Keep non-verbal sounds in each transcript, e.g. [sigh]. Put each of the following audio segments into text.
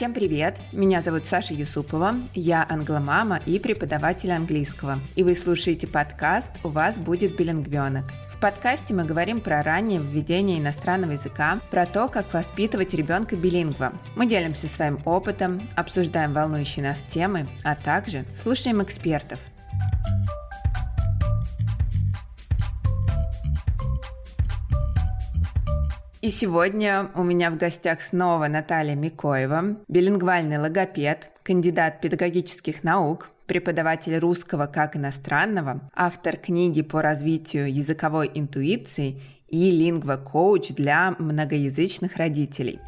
Всем привет! Меня зовут Саша Юсупова, я англомама и преподаватель английского. И вы слушаете подкаст «У вас будет билингвенок». В подкасте мы говорим про раннее введение иностранного языка, про то, как воспитывать ребенка билингва. Мы делимся своим опытом, обсуждаем волнующие нас темы, а также слушаем экспертов. И сегодня у меня в гостях снова Наталья Микоева, билингвальный логопед, кандидат педагогических наук, преподаватель русского как иностранного, автор книги по развитию языковой интуиции и лингва-коуч для многоязычных родителей.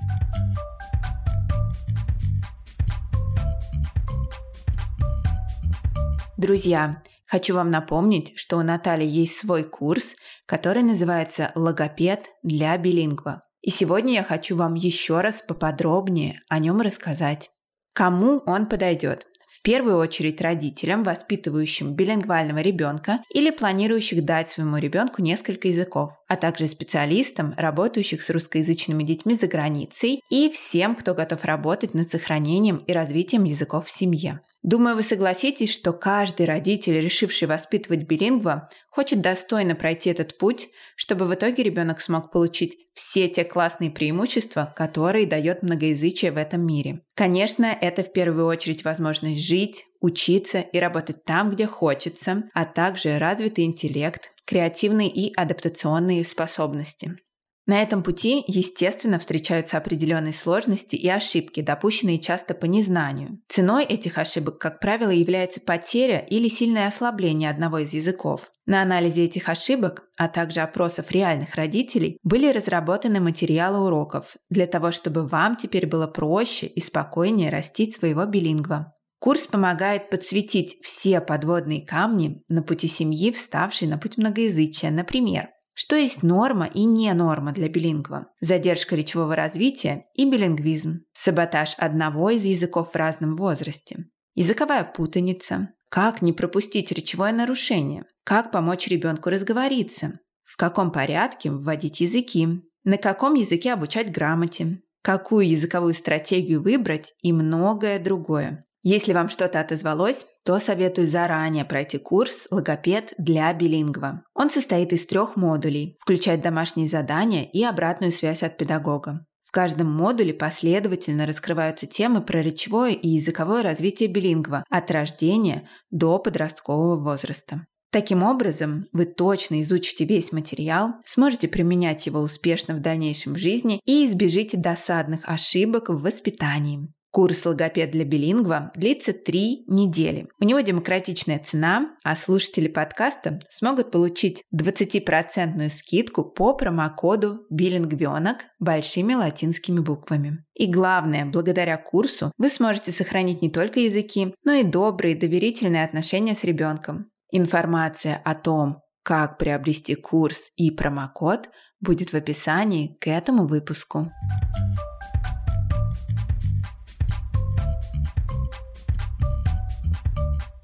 Друзья, Хочу вам напомнить, что у Натальи есть свой курс, который называется «Логопед для билингва». И сегодня я хочу вам еще раз поподробнее о нем рассказать. Кому он подойдет? В первую очередь родителям, воспитывающим билингвального ребенка или планирующих дать своему ребенку несколько языков, а также специалистам, работающих с русскоязычными детьми за границей и всем, кто готов работать над сохранением и развитием языков в семье. Думаю, вы согласитесь, что каждый родитель, решивший воспитывать билингва, хочет достойно пройти этот путь, чтобы в итоге ребенок смог получить все те классные преимущества, которые дает многоязычие в этом мире. Конечно, это в первую очередь возможность жить, учиться и работать там, где хочется, а также развитый интеллект, креативные и адаптационные способности. На этом пути, естественно, встречаются определенные сложности и ошибки, допущенные часто по незнанию. Ценой этих ошибок, как правило, является потеря или сильное ослабление одного из языков. На анализе этих ошибок, а также опросов реальных родителей, были разработаны материалы уроков для того, чтобы вам теперь было проще и спокойнее растить своего билингва. Курс помогает подсветить все подводные камни на пути семьи, вставшей на путь многоязычия, например, что есть норма и не норма для билингва? Задержка речевого развития и билингвизм. Саботаж одного из языков в разном возрасте. Языковая путаница. Как не пропустить речевое нарушение? Как помочь ребенку разговориться? В каком порядке вводить языки? На каком языке обучать грамоте? Какую языковую стратегию выбрать и многое другое. Если вам что-то отозвалось, то советую заранее пройти курс «Логопед для билингва». Он состоит из трех модулей, включает домашние задания и обратную связь от педагога. В каждом модуле последовательно раскрываются темы про речевое и языковое развитие билингва от рождения до подросткового возраста. Таким образом, вы точно изучите весь материал, сможете применять его успешно в дальнейшем жизни и избежите досадных ошибок в воспитании. Курс «Логопед для билингва» длится три недели. У него демократичная цена, а слушатели подкаста смогут получить 20% скидку по промокоду «Билингвенок» большими латинскими буквами. И главное, благодаря курсу вы сможете сохранить не только языки, но и добрые доверительные отношения с ребенком. Информация о том, как приобрести курс и промокод будет в описании к этому выпуску.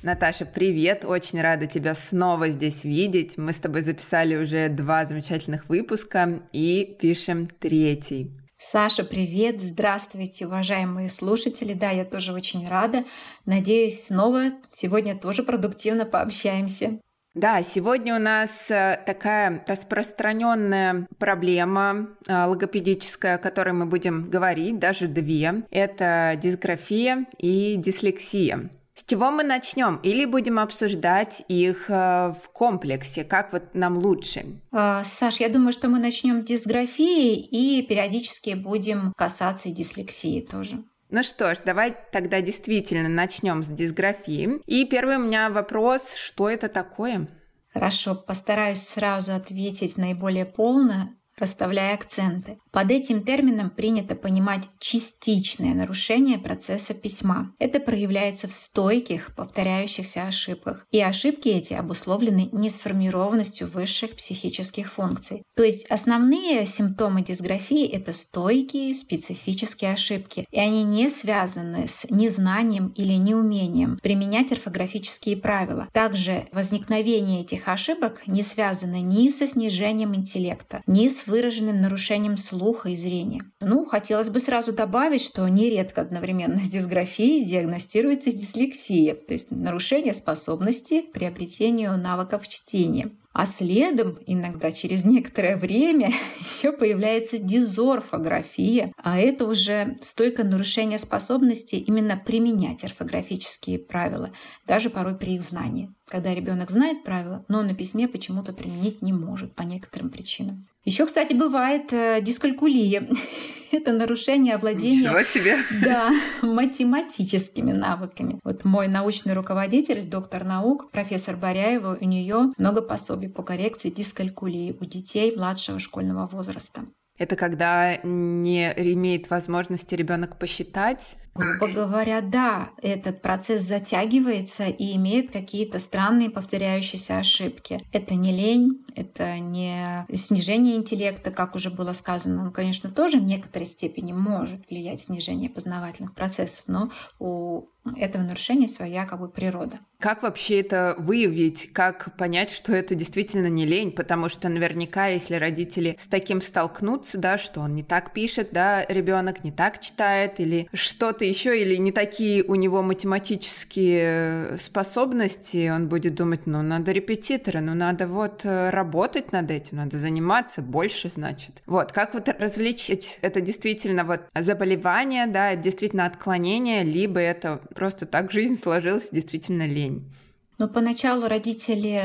Наташа, привет! Очень рада тебя снова здесь видеть. Мы с тобой записали уже два замечательных выпуска и пишем третий. Саша, привет! Здравствуйте, уважаемые слушатели. Да, я тоже очень рада. Надеюсь, снова сегодня тоже продуктивно пообщаемся. Да, сегодня у нас э, такая распространенная проблема э, логопедическая, о которой мы будем говорить, даже две. Это дисграфия и дислексия. С чего мы начнем? Или будем обсуждать их э, в комплексе? Как вот нам лучше? А, Саш, я думаю, что мы начнем с дисграфии и периодически будем касаться дислексии тоже. Ну что ж, давай тогда действительно начнем с дисграфии. И первый у меня вопрос, что это такое? Хорошо, постараюсь сразу ответить наиболее полно расставляя акценты. Под этим термином принято понимать частичное нарушение процесса письма. Это проявляется в стойких, повторяющихся ошибках. И ошибки эти обусловлены несформированностью высших психических функций. То есть основные симптомы дисграфии – это стойкие специфические ошибки. И они не связаны с незнанием или неумением применять орфографические правила. Также возникновение этих ошибок не связано ни со снижением интеллекта, ни с выраженным нарушением слуха и зрения. Ну, хотелось бы сразу добавить, что нередко одновременно с дисграфией диагностируется дислексия, то есть нарушение способности к приобретению навыков чтения. А следом, иногда через некоторое время, [laughs] еще появляется дизорфография, а это уже стойкое нарушение способности именно применять орфографические правила, даже порой при их знании. Когда ребенок знает правила, но на письме почему-то применить не может по некоторым причинам. Еще, кстати, бывает э, дискалькулия. [laughs] Это нарушение овладения Ничего себе. Да, математическими навыками. Вот мой научный руководитель, доктор наук, профессор Баряева, у нее много пособий по коррекции дискалькулии у детей младшего школьного возраста. Это когда не имеет возможности ребенок посчитать, Грубо говоря, да, этот процесс затягивается и имеет какие-то странные повторяющиеся ошибки. Это не лень, это не снижение интеллекта, как уже было сказано. Ну, конечно, тоже в некоторой степени может влиять снижение познавательных процессов, но у этого нарушения своя как бы природа. Как вообще это выявить? Как понять, что это действительно не лень? Потому что наверняка, если родители с таким столкнутся, да, что он не так пишет, да, ребенок не так читает или что-то еще, или не такие у него математические способности, он будет думать, ну, надо репетитора, ну, надо вот работать работать над этим, надо заниматься больше, значит. Вот, как вот различить, это действительно вот заболевание, да, действительно отклонение, либо это просто так жизнь сложилась, действительно лень. Но поначалу родители,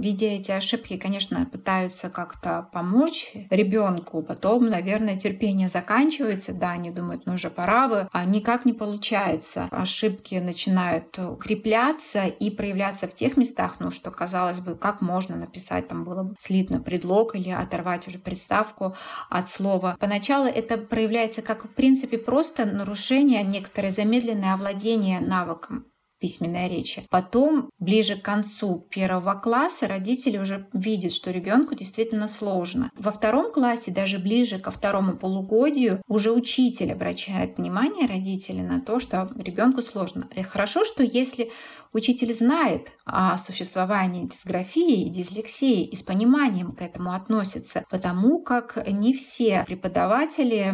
видя эти ошибки, конечно, пытаются как-то помочь ребенку. Потом, наверное, терпение заканчивается, да, они думают, ну уже пора бы, а никак не получается. Ошибки начинают укрепляться и проявляться в тех местах, ну что, казалось бы, как можно написать, там было бы слитно предлог или оторвать уже приставку от слова. Поначалу это проявляется как, в принципе, просто нарушение, некоторое замедленное овладение навыком письменной речи. Потом, ближе к концу первого класса, родители уже видят, что ребенку действительно сложно. Во втором классе, даже ближе ко второму полугодию, уже учитель обращает внимание родителей на то, что ребенку сложно. И хорошо, что если учитель знает о существовании дисграфии и дислексии и с пониманием к этому относится, потому как не все преподаватели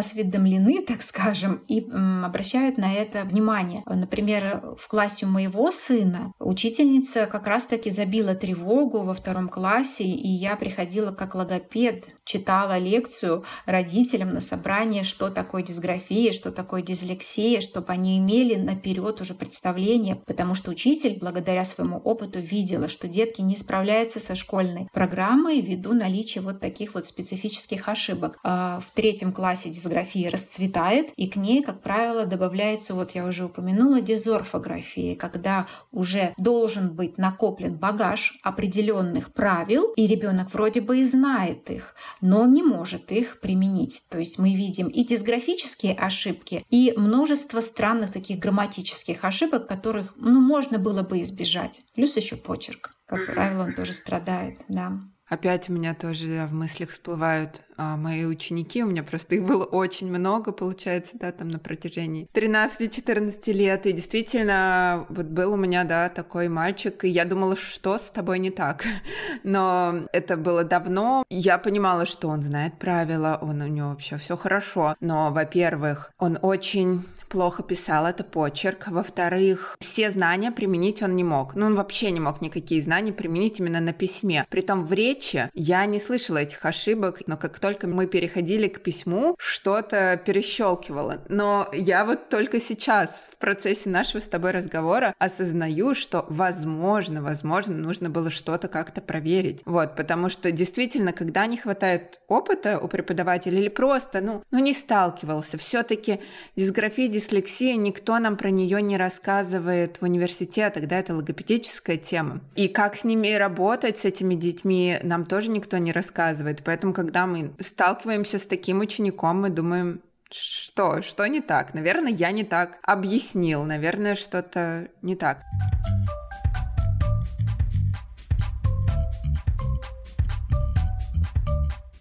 осведомлены, [laughs] так скажем, и обращают на это внимание. Например, в классе моего сына учительница как раз-таки забила тревогу во втором классе, и я приходила как логопед, читала лекцию родителям на собрание, что такое дисграфия, что такое дислексия, чтобы они имели наперед уже представление, потому что учитель, благодаря своему опыту, видела, что детки не справляются со школьной программой ввиду наличия вот таких вот специфических ошибок. А в третьем классе дисграфия расцветает, и к ней, как правило, добавляется, вот я уже упомянула, дизорфография, когда уже должен быть накоплен багаж определенных правил, и ребенок вроде бы и знает их, но он не может их применить. То есть мы видим и дисграфические ошибки, и множество странных таких грамматических ошибок, которых ну, можно было бы избежать. Плюс еще почерк. Как правило, он тоже страдает, да. Опять у меня тоже в мыслях всплывают а, мои ученики. У меня просто их было очень много, получается, да, там на протяжении 13-14 лет. И действительно, вот был у меня, да, такой мальчик, и я думала, что с тобой не так. [laughs] Но это было давно. Я понимала, что он знает правила, он у него вообще все хорошо. Но, во-первых, он очень плохо писал, это почерк. Во-вторых, все знания применить он не мог. Ну, он вообще не мог никакие знания применить именно на письме. Притом в речи я не слышала этих ошибок, но как только мы переходили к письму, что-то перещелкивало. Но я вот только сейчас в процессе нашего с тобой разговора осознаю, что возможно, возможно, нужно было что-то как-то проверить. Вот, потому что действительно, когда не хватает опыта у преподавателя или просто, ну, ну не сталкивался, все-таки дисграфия, дислексия, никто нам про нее не рассказывает в университетах, да, это логопедическая тема. И как с ними работать, с этими детьми, нам тоже никто не рассказывает. Поэтому, когда мы сталкиваемся с таким учеником, мы думаем, что? Что не так? Наверное, я не так объяснил. Наверное, что-то не так.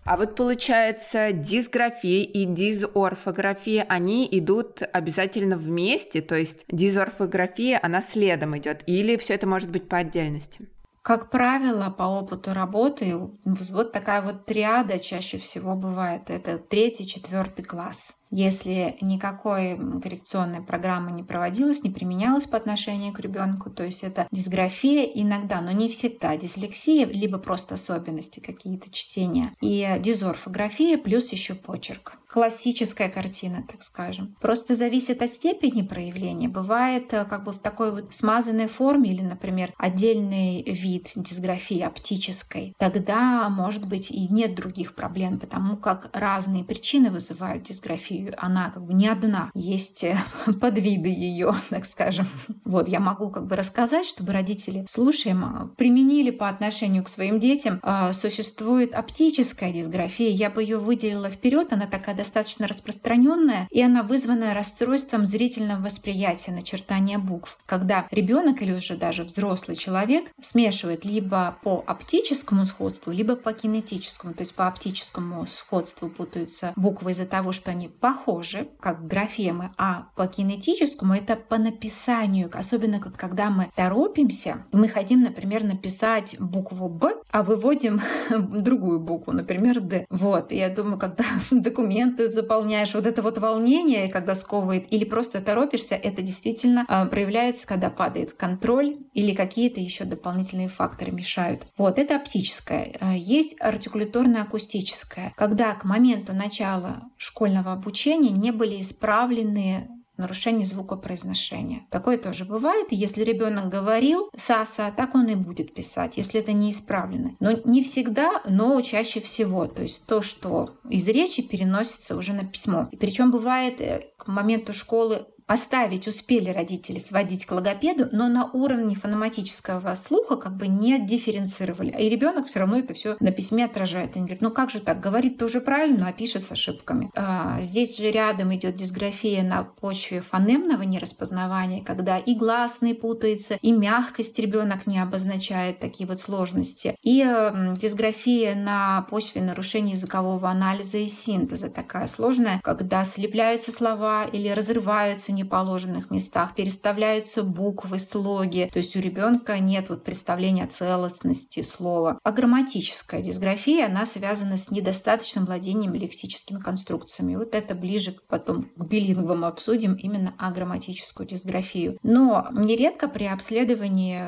А вот получается, дисграфия и дизорфография, они идут обязательно вместе, то есть дизорфография, она следом идет, или все это может быть по отдельности? Как правило, по опыту работы, вот такая вот триада чаще всего бывает. Это третий, четвертый класс. Если никакой коррекционной программы не проводилась, не применялась по отношению к ребенку, то есть это дисграфия иногда, но не всегда дислексия, либо просто особенности какие-то чтения, и дизорфография плюс еще почерк. Классическая картина, так скажем. Просто зависит от степени проявления. Бывает э, как бы в такой вот смазанной форме или, например, отдельный вид дисграфии оптической. Тогда, может быть, и нет других проблем, потому как разные причины вызывают дисграфию она как бы не одна, есть э, [laughs] подвиды ее, [laughs] так скажем. Вот, я могу как бы рассказать, чтобы родители, слушаем, э, применили по отношению к своим детям. А, существует оптическая дисграфия, я бы ее выделила вперед, она такая достаточно распространенная, и она вызвана расстройством зрительного восприятия, начертания букв. Когда ребенок или уже даже взрослый человек смешивает либо по оптическому сходству, либо по кинетическому, то есть по оптическому сходству путаются буквы из-за того, что они по похожи, как графемы, а по кинетическому это по написанию, особенно когда мы торопимся, мы хотим, например, написать букву «Б», а выводим [laughs] другую букву, например, «Д». Вот, я думаю, когда [laughs] документы заполняешь, вот это вот волнение, когда сковывает, или просто торопишься, это действительно а, проявляется, когда падает контроль или какие-то еще дополнительные факторы мешают. Вот, это оптическое. А, есть артикуляторно-акустическое. Когда к моменту начала школьного обучения не были исправлены нарушение звукопроизношения. Такое тоже бывает. Если ребенок говорил «саса», так он и будет писать, если это не исправлено. Но не всегда, но чаще всего. То есть то, что из речи переносится уже на письмо. И причем бывает э, к моменту школы поставить успели родители сводить к логопеду, но на уровне фонематического слуха как бы не дифференцировали. И ребенок все равно это все на письме отражает. Они говорят, ну как же так, говорит тоже правильно, а пишет с ошибками. А, здесь же рядом идет дисграфия на почве фонемного нераспознавания, когда и гласные путаются, и мягкость ребенок не обозначает такие вот сложности. И э, дисграфия на почве нарушения языкового анализа и синтеза такая сложная, когда слепляются слова или разрываются неположенных местах, переставляются буквы, слоги. То есть у ребенка нет вот представления о целостности слова. А грамматическая дисграфия, она связана с недостаточным владением лексическими конструкциями. Вот это ближе потом к билингвам обсудим именно а грамматическую дисграфию. Но нередко при обследовании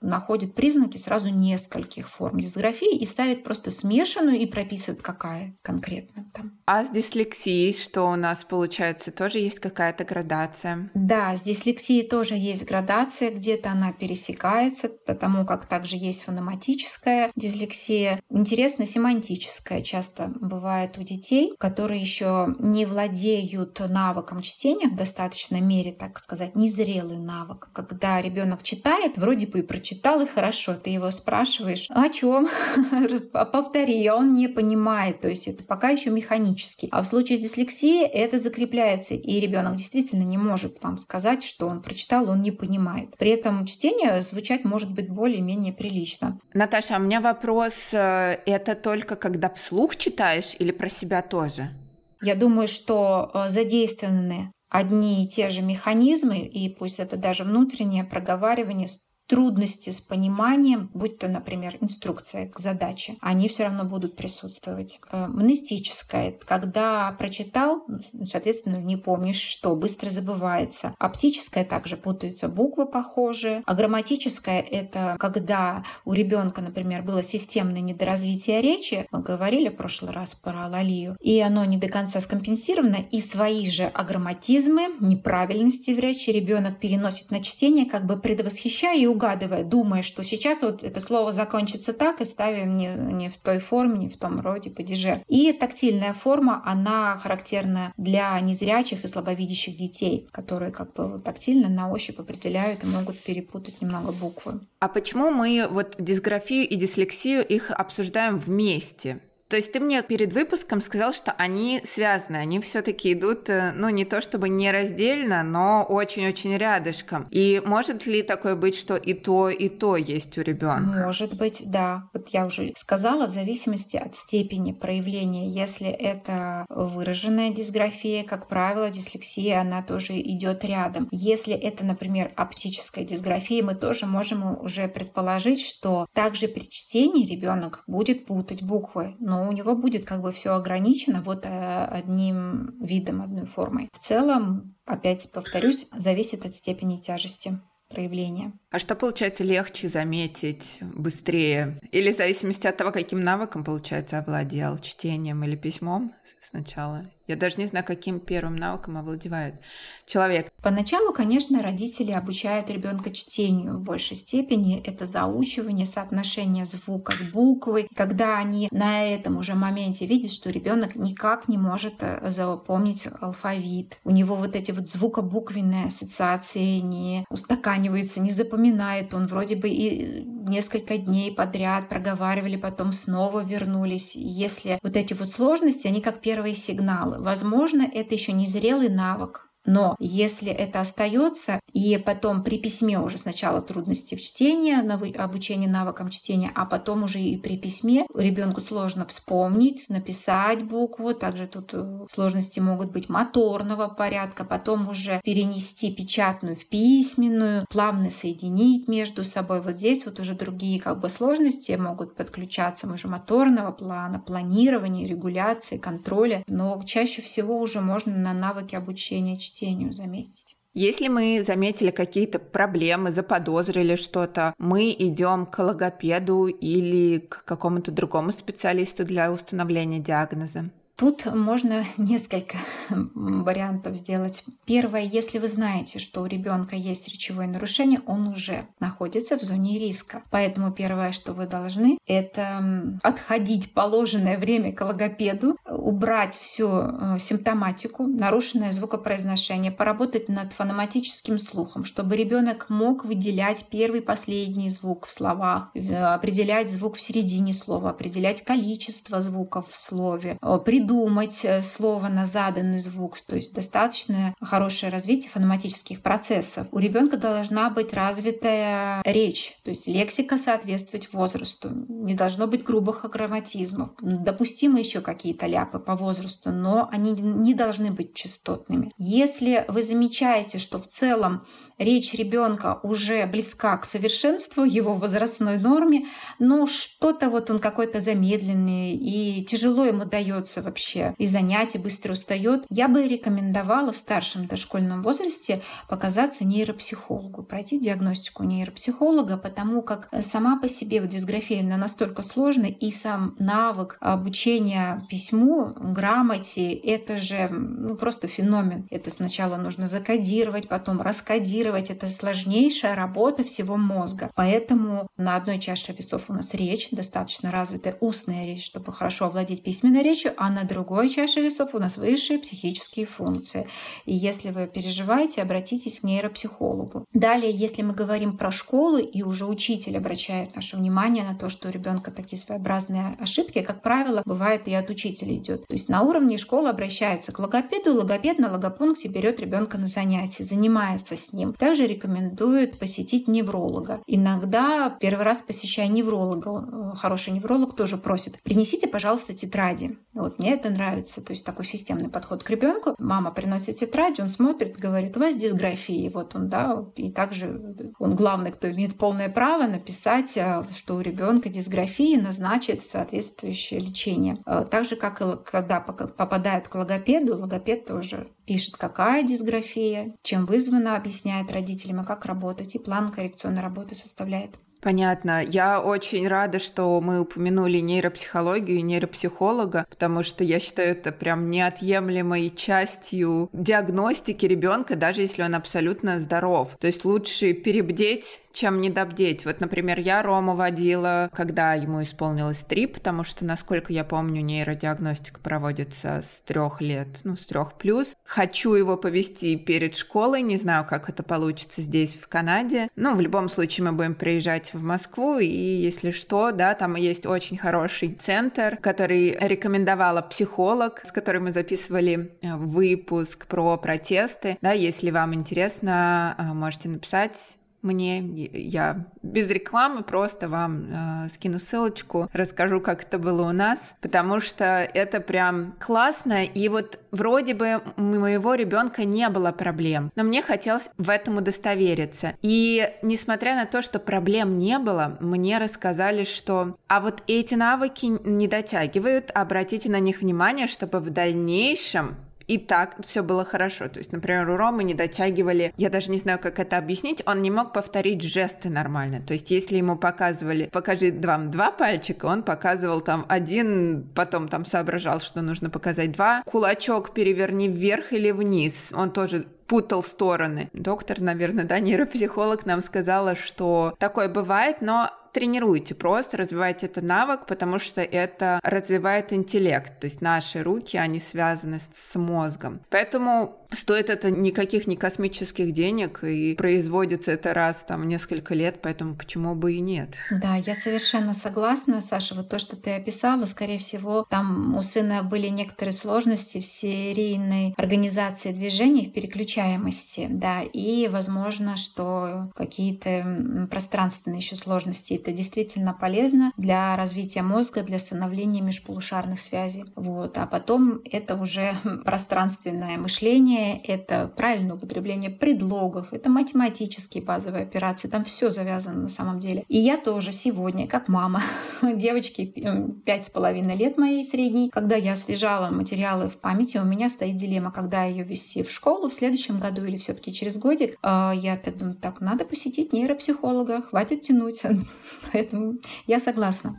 находит признаки сразу нескольких форм дисграфии и ставит просто смешанную и прописывает, какая конкретно там. А с дислексией что у нас получается? Тоже есть какая-то градация? Да, с дислексией тоже есть градация, где-то она пересекается, потому как также есть фонематическая дислексия. Интересно, семантическая часто бывает у детей, которые еще не владеют навыком чтения в достаточной мере, так сказать, незрелый навык. Когда ребенок читает, вроде бы и прочитает прочитал и хорошо, ты его спрашиваешь, о чем? [laughs] Повтори, а он не понимает, то есть это пока еще механически. А в случае с дислексией это закрепляется, и ребенок действительно не может вам сказать, что он прочитал, он не понимает. При этом чтение звучать может быть более-менее прилично. Наташа, а у меня вопрос, э, это только когда вслух читаешь или про себя тоже? Я думаю, что э, задействованы одни и те же механизмы, и пусть это даже внутреннее проговаривание трудности с пониманием, будь то, например, инструкция к задаче, они все равно будут присутствовать. Э, монистическая, когда прочитал, соответственно, не помнишь, что быстро забывается. Оптическая также путаются буквы похожие. А грамматическая — это когда у ребенка, например, было системное недоразвитие речи, мы говорили в прошлый раз про лалию, и оно не до конца скомпенсировано, и свои же аграмматизмы, неправильности в речи ребенок переносит на чтение, как бы предвосхищая и угадывая, думая, что сейчас вот это слово закончится так, и ставим не, не в той форме, не в том роде падеже. И тактильная форма, она характерна для незрячих и слабовидящих детей, которые как бы тактильно на ощупь определяют и могут перепутать немного буквы. А почему мы вот дисграфию и дислексию их обсуждаем вместе? То есть ты мне перед выпуском сказал, что они связаны, они все-таки идут, э, ну не то чтобы не раздельно, но очень-очень рядышком. И может ли такое быть, что и то, и то есть у ребенка? Может быть, да. Вот я уже сказала, в зависимости от степени проявления. Если это выраженная дисграфия, как правило, дислексия, она тоже идет рядом. Если это, например, оптическая дисграфия, мы тоже можем уже предположить, что также при чтении ребенок будет путать буквы, но у него будет как бы все ограничено вот э, одним видом, одной формой. В целом, опять повторюсь, зависит от степени тяжести проявления. А что получается легче заметить быстрее? Или в зависимости от того, каким навыком, получается, овладел, чтением или письмом сначала? Я даже не знаю, каким первым навыком овладевает человек. Поначалу, конечно, родители обучают ребенка чтению в большей степени. Это заучивание, соотношение звука с буквой. Когда они на этом уже моменте видят, что ребенок никак не может э, запомнить алфавит, у него вот эти вот звукобуквенные ассоциации не устаканиваются, не запоминает, он вроде бы и несколько дней подряд проговаривали, потом снова вернулись. Если вот эти вот сложности, они как первые сигналы. Возможно, это еще не зрелый навык, но если это остается, и потом при письме уже сначала трудности в чтении, обучении навыкам чтения, а потом уже и при письме ребенку сложно вспомнить, написать букву, также тут э, сложности могут быть моторного порядка, потом уже перенести печатную в письменную, плавно соединить между собой. Вот здесь вот уже другие как бы сложности могут подключаться, уже моторного плана, планирования, регуляции, контроля, но чаще всего уже можно на навыки обучения чтения чтению заметить. Если мы заметили какие-то проблемы, заподозрили что-то, мы идем к логопеду или к какому-то другому специалисту для установления диагноза. Тут можно несколько вариантов сделать. Первое, если вы знаете, что у ребенка есть речевое нарушение, он уже находится в зоне риска. Поэтому первое, что вы должны, это отходить положенное время к логопеду, убрать всю э, симптоматику, нарушенное звукопроизношение, поработать над фонематическим слухом, чтобы ребенок мог выделять первый последний звук в словах, определять звук в середине слова, определять количество звуков в слове, придумать придумать э, слово на заданный звук, то есть достаточно хорошее развитие фонематических процессов. У ребенка должна быть развитая речь, то есть лексика соответствовать возрасту. Не должно быть грубых агроматизмов. Допустимы еще какие-то ляпы по возрасту, но они не должны быть частотными. Если вы замечаете, что в целом речь ребенка уже близка к совершенству его возрастной норме, но что-то вот он какой-то замедленный и тяжело ему дается вообще и занятий, быстро устает, я бы рекомендовала в старшем дошкольном возрасте показаться нейропсихологу, пройти диагностику нейропсихолога, потому как сама по себе вот дисграфия она настолько сложная, и сам навык обучения письму, грамоте, это же ну, просто феномен. Это сначала нужно закодировать, потом раскодировать. Это сложнейшая работа всего мозга. Поэтому на одной чаше весов у нас речь, достаточно развитая устная речь, чтобы хорошо овладеть письменной речью, а на другой чаше весов у нас высшие психические функции. И если вы переживаете, обратитесь к нейропсихологу. Далее, если мы говорим про школы, и уже учитель обращает наше внимание на то, что у ребенка такие своеобразные ошибки, как правило, бывает и от учителя идет. То есть на уровне школы обращаются к логопеду, логопед на логопункте берет ребенка на занятия, занимается с ним. Также рекомендует посетить невролога. Иногда первый раз посещая невролога, э, хороший невролог тоже просит, принесите, пожалуйста, тетради. Вот мне это нравится, то есть такой системный подход к ребенку. Мама приносит тетрадь, он смотрит, говорит, у вас дисграфия, вот он, да, и также он главный, кто имеет полное право написать, э, что у ребенка дисграфия, назначит соответствующее лечение. Э, так же, как и когда попадают к логопеду, логопед тоже пишет, какая дисграфия, чем вызвана, объясняет родителям, и как работать, и план коррекционной работы составляет. Понятно. Я очень рада, что мы упомянули нейропсихологию и нейропсихолога, потому что я считаю это прям неотъемлемой частью диагностики ребенка, даже если он абсолютно здоров. То есть лучше перебдеть чем недобдеть. Вот, например, я Рому водила, когда ему исполнилось три, потому что, насколько я помню, нейродиагностика проводится с трех лет, ну, с трех плюс. Хочу его повести перед школой, не знаю, как это получится здесь, в Канаде. Ну, в любом случае, мы будем приезжать приезжать в Москву, и если что, да, там есть очень хороший центр, который рекомендовала психолог, с которой мы записывали э, выпуск про протесты. Да, если вам интересно, э, можете написать мне, я без рекламы просто вам э, скину ссылочку, расскажу, как это было у нас, потому что это прям классно, и вот вроде бы у моего ребенка не было проблем, но мне хотелось в этом удостовериться. И несмотря на то, что проблем не было, мне рассказали, что а вот эти навыки не дотягивают, обратите на них внимание, чтобы в дальнейшем и так все было хорошо. То есть, например, у Ромы не дотягивали, я даже не знаю, как это объяснить, он не мог повторить жесты нормально. То есть, если ему показывали, покажи вам два пальчика, он показывал там один, потом там соображал, что нужно показать два. Кулачок переверни вверх или вниз. Он тоже путал стороны. Доктор, наверное, да, нейропсихолог нам сказала, что такое бывает, но тренируйте просто, развивайте этот навык, потому что это развивает интеллект. То есть наши руки, они связаны с мозгом. Поэтому стоит это никаких не космических денег, и производится это раз там несколько лет, поэтому почему бы и нет? Да, я совершенно согласна, Саша. Вот то, что ты описала, скорее всего, там у сына были некоторые сложности в серийной организации движений, в переключаемости, да, и возможно, что какие-то пространственные еще сложности. Это действительно полезно для развития мозга, для становления межполушарных связей. Вот. А потом это уже [laughs] пространственное мышление, чтение, это правильное употребление предлогов, это математические базовые операции, там все завязано на самом деле. И я тоже сегодня, как мама [laughs] девочки пять с половиной лет моей средней, когда я освежала материалы в памяти, у меня стоит дилемма, когда ее вести в школу в следующем году или все-таки через годик. А, я так думаю, так, надо посетить нейропсихолога, хватит тянуть. [laughs] Поэтому я согласна.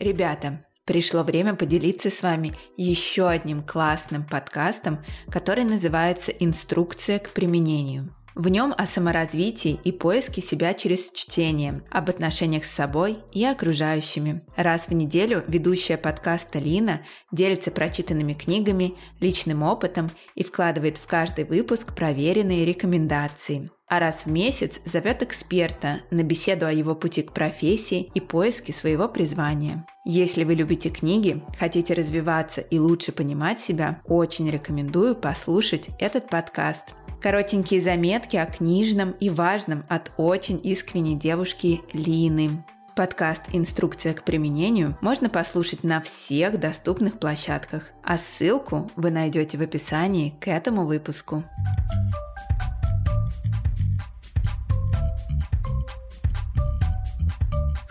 Ребята, пришло время поделиться с вами еще одним классным подкастом, который называется «Инструкция к применению». В нем о саморазвитии и поиске себя через чтение, об отношениях с собой и окружающими. Раз в неделю ведущая подкаста Лина делится прочитанными книгами, личным опытом и вкладывает в каждый выпуск проверенные рекомендации а раз в месяц зовет эксперта на беседу о его пути к профессии и поиске своего призвания. Если вы любите книги, хотите развиваться и лучше понимать себя, очень рекомендую послушать этот подкаст. Коротенькие заметки о книжном и важном от очень искренней девушки Лины. Подкаст «Инструкция к применению» можно послушать на всех доступных площадках, а ссылку вы найдете в описании к этому выпуску.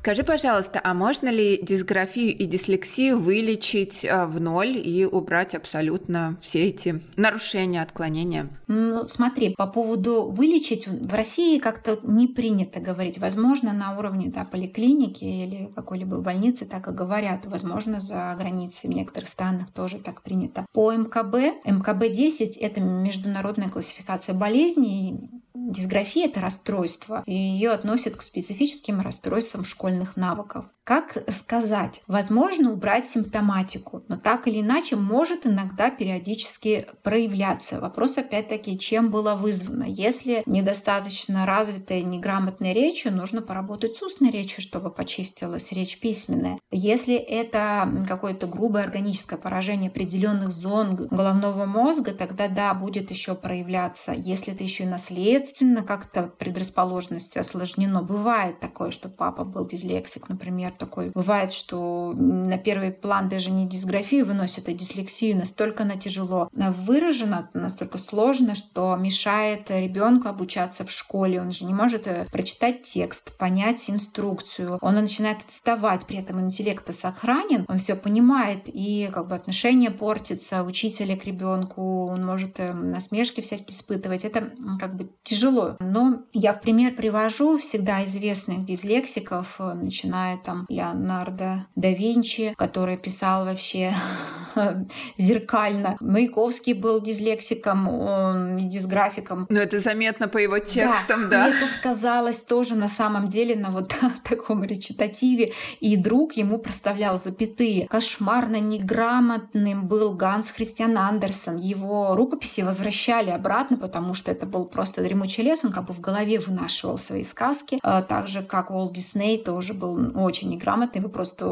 Скажи, пожалуйста, а можно ли дисграфию и дислексию вылечить а, в ноль и убрать абсолютно все эти нарушения, отклонения? Ну, смотри, по поводу вылечить в России как-то не принято говорить. Возможно, на уровне да, поликлиники или какой-либо больницы так и говорят. Возможно, за границей в некоторых странах тоже так принято. По МКБ, МКБ-10 — это международная классификация болезней, Дисграфия — это расстройство, и ее относят к специфическим расстройствам школьных навыков. Как сказать? Возможно убрать симптоматику, но так или иначе может иногда периодически проявляться. Вопрос опять-таки, чем было вызвано. Если недостаточно развитая неграмотная речь, нужно поработать с устной речью, чтобы почистилась речь письменная. Если это какое-то грубое органическое поражение определенных зон головного мозга, тогда да, будет еще проявляться. Если это еще и наследственно как-то предрасположенность осложнено, бывает такое, что папа был дислексик, например, такой. Бывает, что на первый план даже не дисграфию выносят, а дислексию. Настолько она тяжело выражена, настолько сложно, что мешает ребенку обучаться в школе. Он же не может э, прочитать текст, понять инструкцию. Он начинает отставать, при этом интеллект сохранен, он все понимает, и как бы отношение портится учителя к ребенку, он может э, насмешки всякие испытывать. Это как бы тяжело. Но я в пример привожу всегда известных дислексиков, э, начиная там Леонардо да Винчи, который писал вообще [laughs] зеркально. Маяковский был дислексиком, он дисграфиком. Но это заметно по его текстам, да? да? И это сказалось тоже на самом деле на вот [laughs] таком речитативе. И друг ему проставлял запятые. Кошмарно неграмотным был Ганс Христиан Андерсон. Его рукописи возвращали обратно, потому что это был просто дремучий лес. Он как бы в голове вынашивал свои сказки. А так же, как Уолт Дисней тоже был очень неграмотный. Вы просто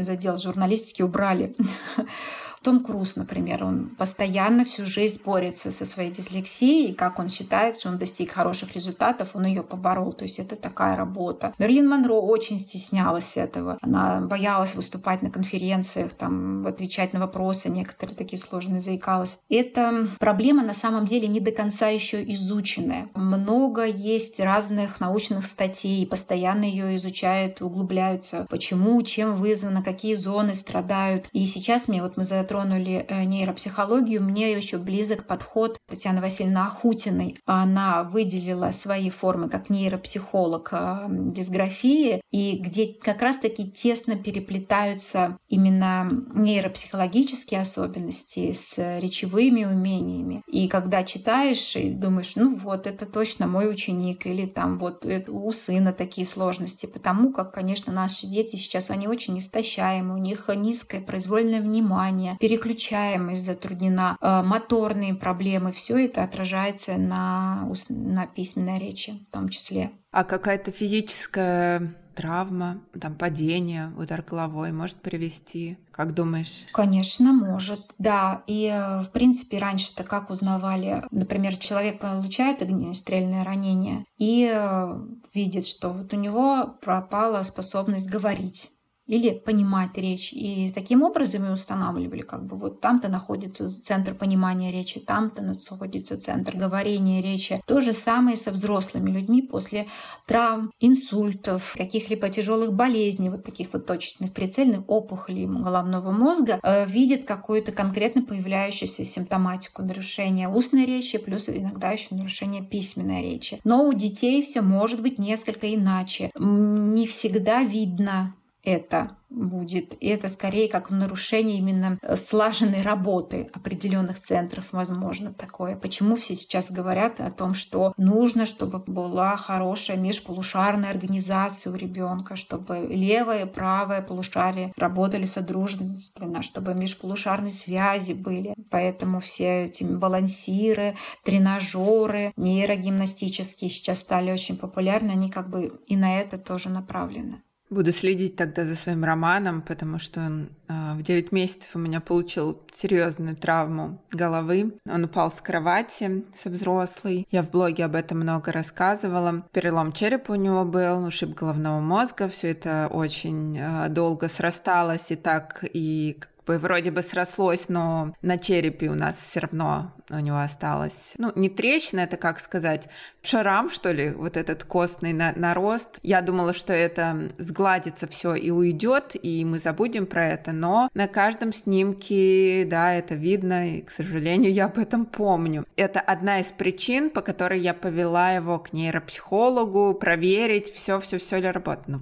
за отдел журналистики убрали [laughs] Том Круз, например, он постоянно всю жизнь борется со своей дислексией, и как он считает, что он достиг хороших результатов, он ее поборол. То есть это такая работа. Мерлин Монро очень стеснялась этого. Она боялась выступать на конференциях, там, отвечать на вопросы, некоторые такие сложные заикалась. Это проблема на самом деле не до конца еще изученная. Много есть разных научных статей, постоянно ее изучают, углубляются, почему, чем вызвано, какие зоны страдают. И сейчас мне вот мы за затронули э, нейропсихологию, мне еще близок подход Татьяны Васильевны Ахутиной. Она выделила свои формы как нейропсихолог э, дисграфии, и где как раз-таки тесно переплетаются именно нейропсихологические особенности с речевыми умениями. И когда читаешь и думаешь, ну вот, это точно мой ученик, или там вот у сына такие сложности, потому как, конечно, наши дети сейчас, они очень истощаемы, у них низкое произвольное внимание, переключаемость затруднена, э, моторные проблемы, все это отражается на, на письменной речи в том числе. А какая-то физическая травма, там падение, удар головой может привести? Как думаешь? Конечно, может, да. И, э, в принципе, раньше-то как узнавали, например, человек получает огнестрельное ранение и э, видит, что вот у него пропала способность говорить или понимать речь. И таким образом и устанавливали, как бы вот там-то находится центр понимания речи, там-то находится центр говорения речи. То же самое со взрослыми людьми после травм, инсультов, каких-либо тяжелых болезней, вот таких вот точечных прицельных опухолей головного мозга, э, видят какую-то конкретно появляющуюся симптоматику нарушения устной речи, плюс иногда еще нарушение письменной речи. Но у детей все может быть несколько иначе. Не всегда видно это будет. И это скорее как нарушение именно э, слаженной работы определенных центров, возможно, такое. Почему все сейчас говорят о том, что нужно, чтобы была хорошая межполушарная организация у ребенка, чтобы левое и правое полушарие работали содружественно, чтобы межполушарные связи были. Поэтому все эти балансиры, тренажеры, нейрогимнастические сейчас стали очень популярны, они как бы и на это тоже направлены. Буду следить тогда за своим романом, потому что он э, в 9 месяцев у меня получил серьезную травму головы. Он упал с кровати со взрослой. Я в блоге об этом много рассказывала. Перелом черепа у него был, ушиб головного мозга. Все это очень э, долго срасталось и так, и бы вроде бы срослось, но на черепе у нас все равно у него осталось, ну, не трещина, это как сказать, шарам, что ли, вот этот костный на нарост. Я думала, что это сгладится все и уйдет, и мы забудем про это, но на каждом снимке, да, это видно, и, к сожалению, я об этом помню. Это одна из причин, по которой я повела его к нейропсихологу, проверить, все, все, все ли работает. Ну,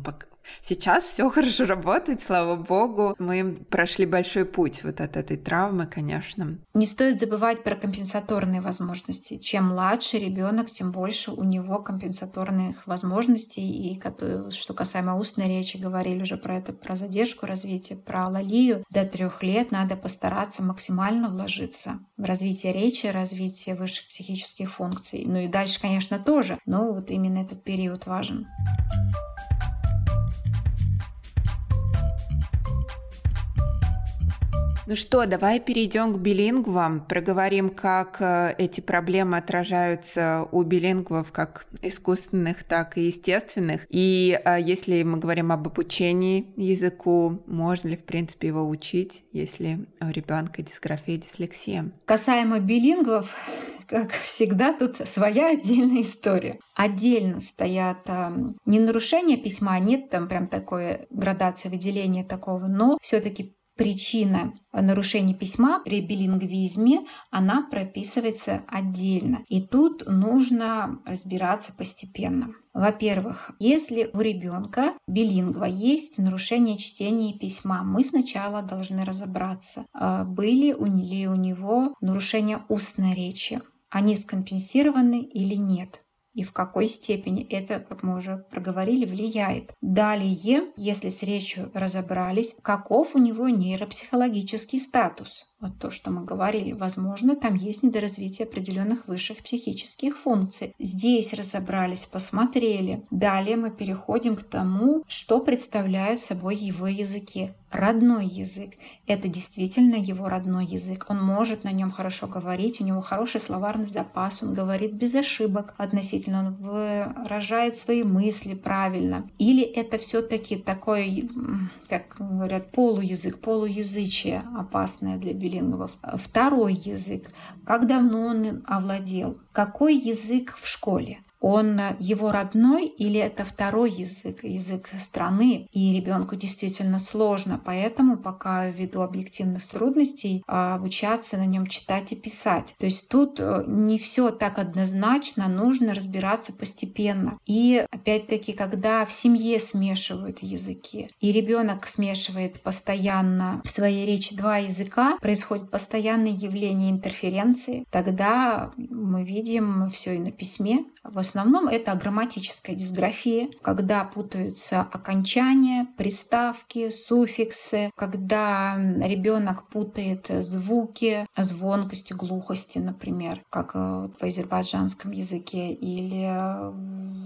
Сейчас все хорошо работает, слава богу. Мы прошли большой путь вот от этой травмы, конечно. Не стоит забывать про компенсаторные возможности. Чем младше ребенок, тем больше у него компенсаторных возможностей. И что касаемо устной речи, говорили уже про это, про задержку развития, про лалию. До трех лет надо постараться максимально вложиться в развитие речи, развитие высших психических функций. Ну и дальше, конечно, тоже, но вот именно этот период важен. Ну что, давай перейдем к билингвам, проговорим, как э, эти проблемы отражаются у билингвов, как искусственных, так и естественных. И э, если мы говорим об обучении языку, можно ли, в принципе, его учить, если у ребенка дисграфия, дислексия? Касаемо билингвов, как всегда, тут своя отдельная история. Отдельно стоят а, не нарушения письма, нет там прям такой градации выделения такого, но все-таки причина нарушений письма при билингвизме, она прописывается отдельно. И тут нужно разбираться постепенно. Во-первых, если у ребенка билингва есть нарушение чтения и письма, мы сначала должны разобраться, а были ли у него нарушения устной речи, они скомпенсированы или нет и в какой степени это, как мы уже проговорили, влияет. Далее, если с речью разобрались, каков у него нейропсихологический статус вот то, что мы говорили, возможно, там есть недоразвитие определенных высших психических функций. Здесь разобрались, посмотрели. Далее мы переходим к тому, что представляют собой его языки. Родной язык – это действительно его родной язык. Он может на нем хорошо говорить, у него хороший словарный запас, он говорит без ошибок относительно, он выражает свои мысли правильно. Или это все-таки такой, как говорят, полуязык, полуязычие опасное для билингвов. Второй язык. Как давно он овладел? Какой язык в школе? Он его родной или это второй язык, язык страны, и ребенку действительно сложно, поэтому пока ввиду объективных трудностей а, обучаться на нем читать и писать. То есть тут э, не все так однозначно, нужно разбираться постепенно. И опять-таки, когда в семье смешивают языки, и ребенок смешивает постоянно в своей речи два языка, происходит постоянное явление интерференции, тогда мы видим все и на письме, в основном это грамматическая дисграфия, когда путаются окончания, приставки, суффиксы, когда ребенок путает звуки, звонкости, глухости, например, как э, в азербайджанском языке или,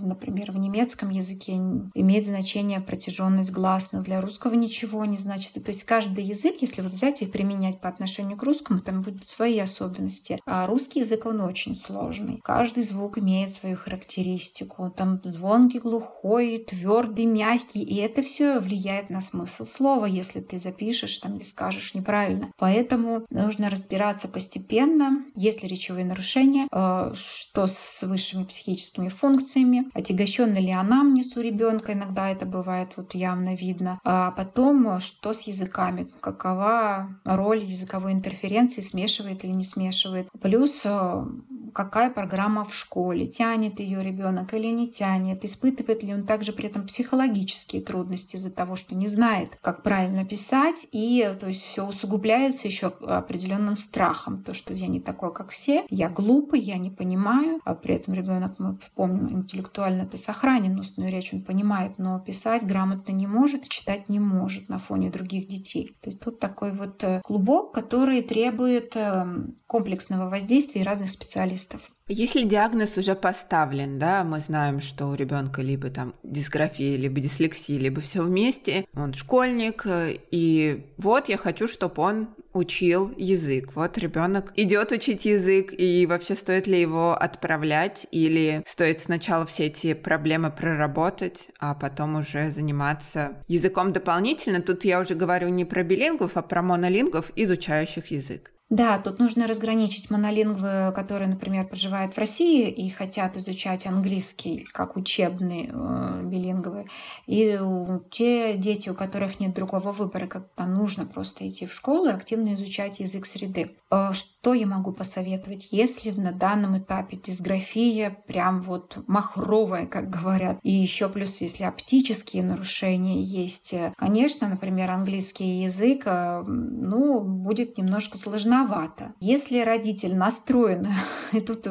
например, в немецком языке имеет значение протяженность гласных. Для русского ничего не значит. То есть каждый язык, если вот взять и применять по отношению к русскому, там будут свои особенности. А русский язык, он очень сложный. Каждый звук имеет свои свою характеристику. Там звонкий, глухой, твердый, мягкий. И это все влияет на смысл слова, если ты запишешь там или скажешь неправильно. Поэтому нужно разбираться постепенно, есть ли речевые нарушения, э, что с высшими психическими функциями, отягощен ли анамнез у ребенка, иногда это бывает вот явно видно. А потом, что с языками, какова роль языковой интерференции, смешивает или не смешивает. Плюс э, какая программа в школе, тянет ее ребенок или не тянет, испытывает ли он также при этом психологические трудности из-за того, что не знает, как правильно писать, и то есть все усугубляется еще определенным страхом, то, что я не такой, как все, я глупый, я не понимаю, а при этом ребенок, мы вспомним, интеллектуально это сохранен, устную речь он понимает, но писать грамотно не может, читать не может на фоне других детей. То есть тут такой вот э, клубок, который требует эм, комплексного воздействия разных специалистов специалистов. Если диагноз уже поставлен, да, мы знаем, что у ребенка либо там дисграфия, либо дислексия, либо все вместе, он школьник, и вот я хочу, чтобы он учил язык. Вот ребенок идет учить язык, и вообще стоит ли его отправлять, или стоит сначала все эти проблемы проработать, а потом уже заниматься языком дополнительно. Тут я уже говорю не про билингвов, а про монолингвов, изучающих язык. Да, тут нужно разграничить монолингвы, которые, например, проживают в России и хотят изучать английский как учебный э, билинговый, и те дети, у которых нет другого выбора, как нужно просто идти в школу и активно изучать язык среды. Э, что я могу посоветовать, если на данном этапе дисграфия прям вот махровая, как говорят, и еще плюс, если оптические нарушения есть, конечно, например, английский язык, э, ну, будет немножко сложновато рановато. Если родитель настроен, [laughs] и тут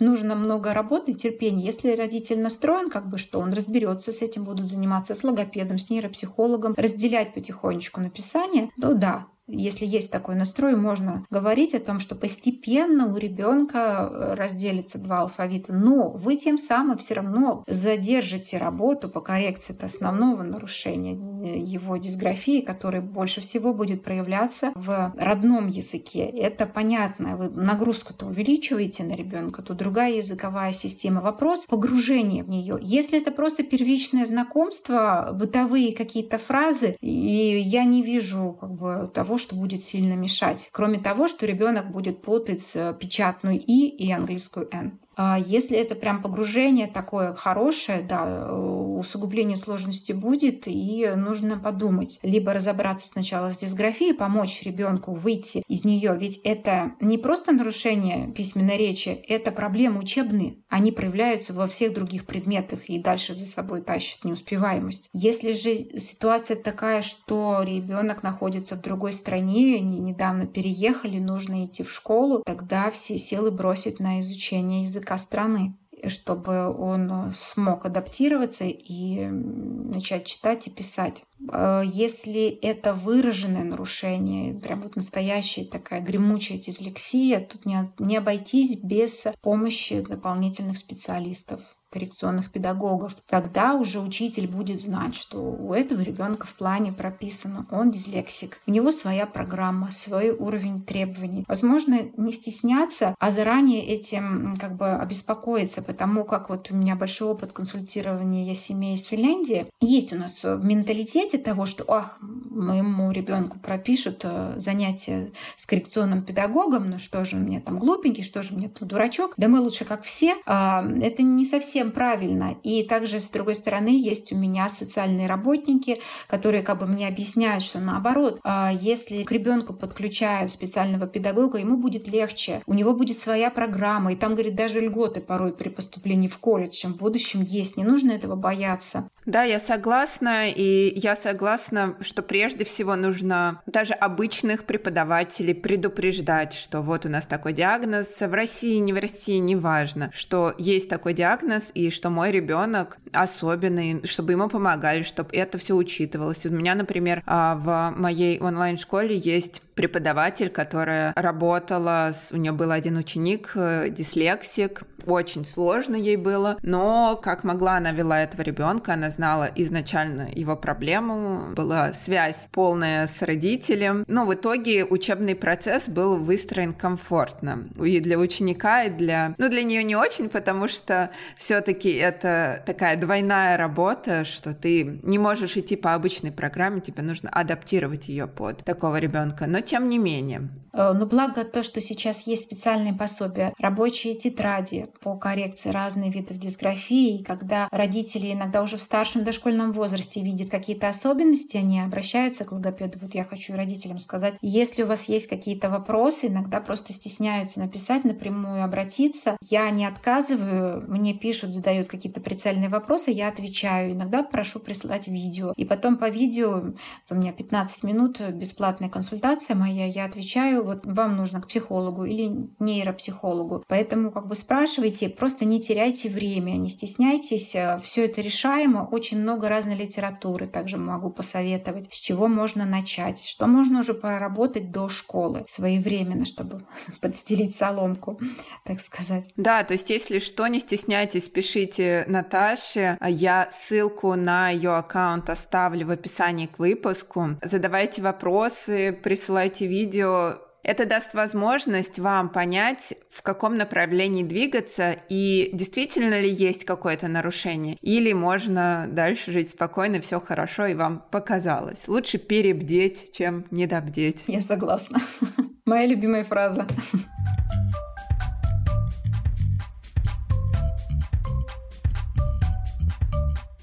нужно много работы, терпения, если родитель настроен, как бы что он разберется с этим, будут заниматься с логопедом, с нейропсихологом, разделять потихонечку написание, то да, если есть такой настрой, можно говорить о том, что постепенно у ребенка э, разделится два алфавита, но вы тем самым все равно задержите работу по коррекции основного нарушения э, его дисграфии, который больше всего будет проявляться в родном языке. Это понятно. Вы нагрузку-то увеличиваете на ребенка, то другая языковая система. Вопрос погружения в нее. Если это просто первичное знакомство, бытовые какие-то фразы, и я не вижу как бы того, того, что будет сильно мешать. Кроме того, что ребенок будет путать э, печатную «и» и английскую «н». А если это прям погружение такое хорошее, да, усугубление сложности будет, и нужно подумать. Либо разобраться сначала с дисграфией, помочь ребенку выйти из нее, ведь это не просто нарушение письменной речи, это проблемы учебные. Они проявляются во всех других предметах и дальше за собой тащат неуспеваемость. Если же ситуация такая, что ребенок находится в другой стране, они недавно переехали, нужно идти в школу, тогда все силы бросить на изучение языка страны чтобы он смог адаптироваться и начать читать и писать. Э, если это выраженное нарушение, прям вот настоящая такая гремучая дислексия, тут не, не обойтись без помощи дополнительных специалистов коррекционных педагогов. Тогда уже учитель будет знать, что у этого ребенка в плане прописано, он дислексик. У него своя программа, свой уровень требований. Возможно, не стесняться, а заранее этим как бы обеспокоиться, потому как вот у меня большой опыт консультирования семей из Финляндии. Есть у нас в менталитете того, что ах, моему ребенку пропишут э, занятия с коррекционным педагогом, ну что же мне там глупенький, что же мне тут дурачок, да мы лучше как все. А, это не совсем совсем правильно. И также, с другой стороны, есть у меня социальные работники, которые как бы мне объясняют, что наоборот, а, если к ребенку подключают специального педагога, ему будет легче, у него будет своя программа, и там, говорит, даже льготы порой при поступлении в колледж, чем в будущем есть. Не нужно этого бояться. Да, я согласна, и я согласна, что прежде всего нужно даже обычных преподавателей предупреждать, что вот у нас такой диагноз в России, не в России, неважно, что есть такой диагноз, и что мой ребенок особенный, чтобы ему помогали, чтобы это все учитывалось. У меня, например, а, в моей онлайн-школе есть преподаватель, которая работала, с... у нее был один ученик, э, дислексик, очень сложно ей было, но как могла она вела этого ребенка, она знала изначально его проблему, была связь полная с родителем, но в итоге учебный процесс был выстроен комфортно. И для ученика, и для, ну для нее не очень, потому что все-таки это такая двойная работа, что ты не можешь идти по обычной программе, тебе нужно адаптировать ее под такого ребенка, но тем не менее. Э, но благо то, что сейчас есть специальные пособия, рабочие тетради по коррекции разных видов дисграфии, и когда родители иногда уже в старшем дошкольном возрасте видят какие-то особенности, они обращаются к логопеду. Вот я хочу родителям сказать, если у вас есть какие-то вопросы, иногда просто стесняются написать напрямую, обратиться. Я не отказываю, мне пишут, задают какие-то прицельные вопросы, я отвечаю. Иногда прошу прислать видео. И потом по видео, у меня 15 минут бесплатная консультация, ситуация моя, я отвечаю, вот вам нужно к психологу или нейропсихологу. Поэтому как бы спрашивайте, просто не теряйте время, не стесняйтесь, э, все это решаемо, очень много разной литературы также могу посоветовать, с чего можно начать, что можно уже проработать до школы своевременно, чтобы [laughs] подстелить соломку, [laughs] так сказать. Да, то есть если что, не стесняйтесь, пишите Наташе, я ссылку на ее аккаунт оставлю в описании к выпуску, задавайте вопросы, присылайте эти видео, это даст возможность вам понять, в каком направлении двигаться и действительно ли есть какое-то нарушение, или можно дальше жить спокойно, все хорошо, и вам показалось. Лучше перебдеть, чем недобдеть. Я согласна. [laughs] Моя любимая фраза.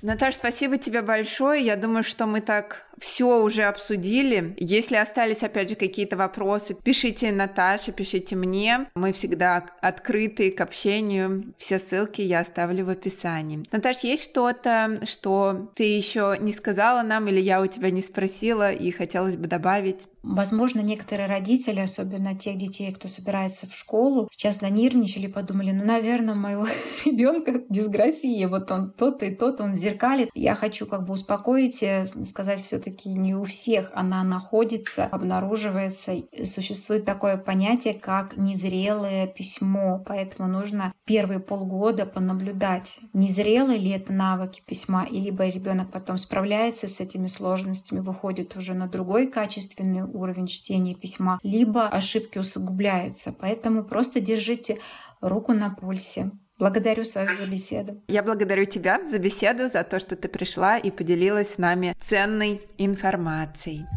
Наташа, спасибо тебе большое. Я думаю, что мы так все уже обсудили. Если остались, опять же, какие-то вопросы, пишите Наташе, пишите мне. Мы всегда открыты к общению. Все ссылки я оставлю в описании. Наташа, есть что-то, что ты еще не сказала нам или я у тебя не спросила и хотелось бы добавить? Возможно, некоторые родители, особенно тех детей, кто собирается в школу, сейчас занервничали, подумали, ну, наверное, моего [laughs] ребенка дисграфия, вот он тот и тот, он зеркалит. Я хочу как бы успокоить, сказать все таки все-таки не у всех она находится, обнаруживается. Существует такое понятие, как незрелое письмо, поэтому нужно первые полгода понаблюдать, незрелые ли это навыки письма, и либо ребенок потом справляется с этими сложностями, выходит уже на другой качественный уровень чтения письма, либо ошибки усугубляются. Поэтому просто держите руку на пульсе. Благодарю, Саша, за беседу. Я благодарю тебя за беседу, за то, что ты пришла и поделилась с нами ценной информацией.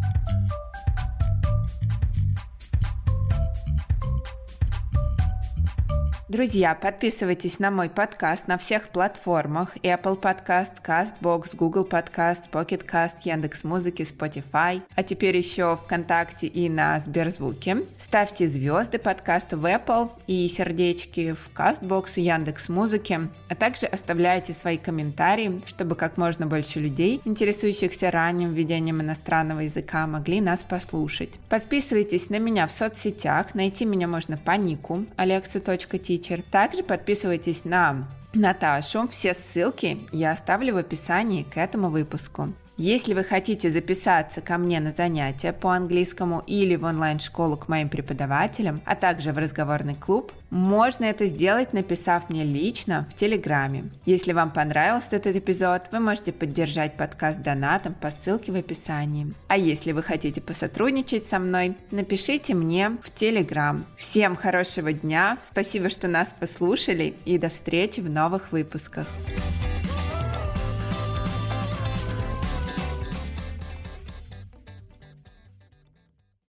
Друзья, подписывайтесь на мой подкаст на всех платформах. Apple Podcast, CastBox, Google Podcast, Pocket Cast, Яндекс.Музыки, Spotify, а теперь еще ВКонтакте и на Сберзвуке. Ставьте звезды подкасту в Apple и сердечки в CastBox и Яндекс.Музыке, а также оставляйте свои комментарии, чтобы как можно больше людей, интересующихся ранним введением иностранного языка, могли нас послушать. Подписывайтесь на меня в соцсетях, найти меня можно по нику alexa.t Teacher. Также подписывайтесь на Наташу. Все ссылки я оставлю в описании к этому выпуску. Если вы хотите записаться ко мне на занятия по английскому или в онлайн-школу к моим преподавателям, а также в разговорный клуб, можно это сделать, написав мне лично в Телеграме. Если вам понравился этот эпизод, вы можете поддержать подкаст донатом по ссылке в описании. А если вы хотите посотрудничать со мной, напишите мне в Телеграм. Всем хорошего дня, спасибо, что нас послушали и до встречи в новых выпусках.